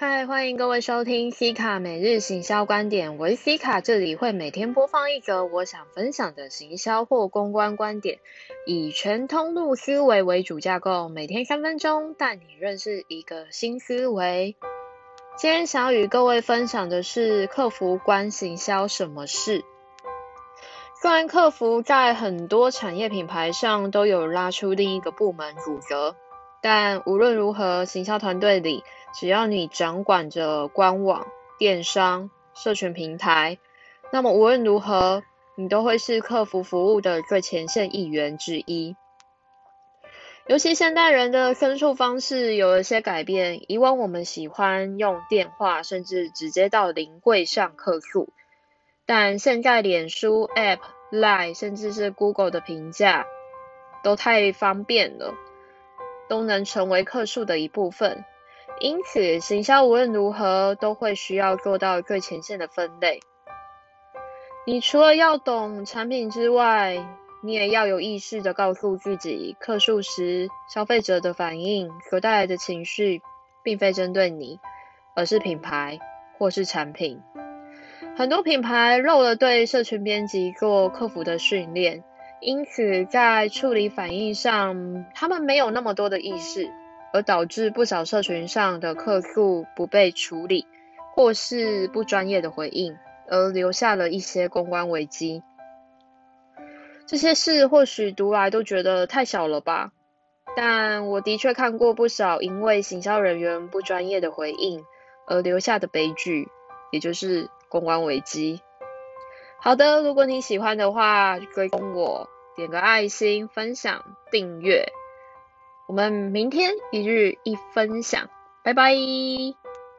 嗨，欢迎各位收听 C 卡每日行销观点。我是 C 卡，这里会每天播放一则我想分享的行销或公关观点，以全通路思维为主架构，每天三分钟带你认识一个新思维。今天想要与各位分享的是客服关行销什么事。虽然客服在很多产业品牌上都有拉出另一个部门主责，但无论如何，行销团队里。只要你掌管着官网、电商、社群平台，那么无论如何，你都会是客服服务的最前线一员之一。尤其现代人的申诉方式有了些改变，以往我们喜欢用电话，甚至直接到临柜上客诉，但现在脸书、App、Line，甚至是 Google 的评价，都太方便了，都能成为客诉的一部分。因此，行销无论如何都会需要做到最前线的分类。你除了要懂产品之外，你也要有意识的告诉自己，客诉时消费者的反应所带来的情绪，并非针对你，而是品牌或是产品。很多品牌漏了对社群编辑做客服的训练，因此在处理反应上，他们没有那么多的意识。而导致不少社群上的客诉不被处理，或是不专业的回应，而留下了一些公关危机。这些事或许读来都觉得太小了吧，但我的确看过不少因为行销人员不专业的回应而留下的悲剧，也就是公关危机。好的，如果你喜欢的话，可以跟我，点个爱心，分享，订阅。我们明天一日一分享，拜拜。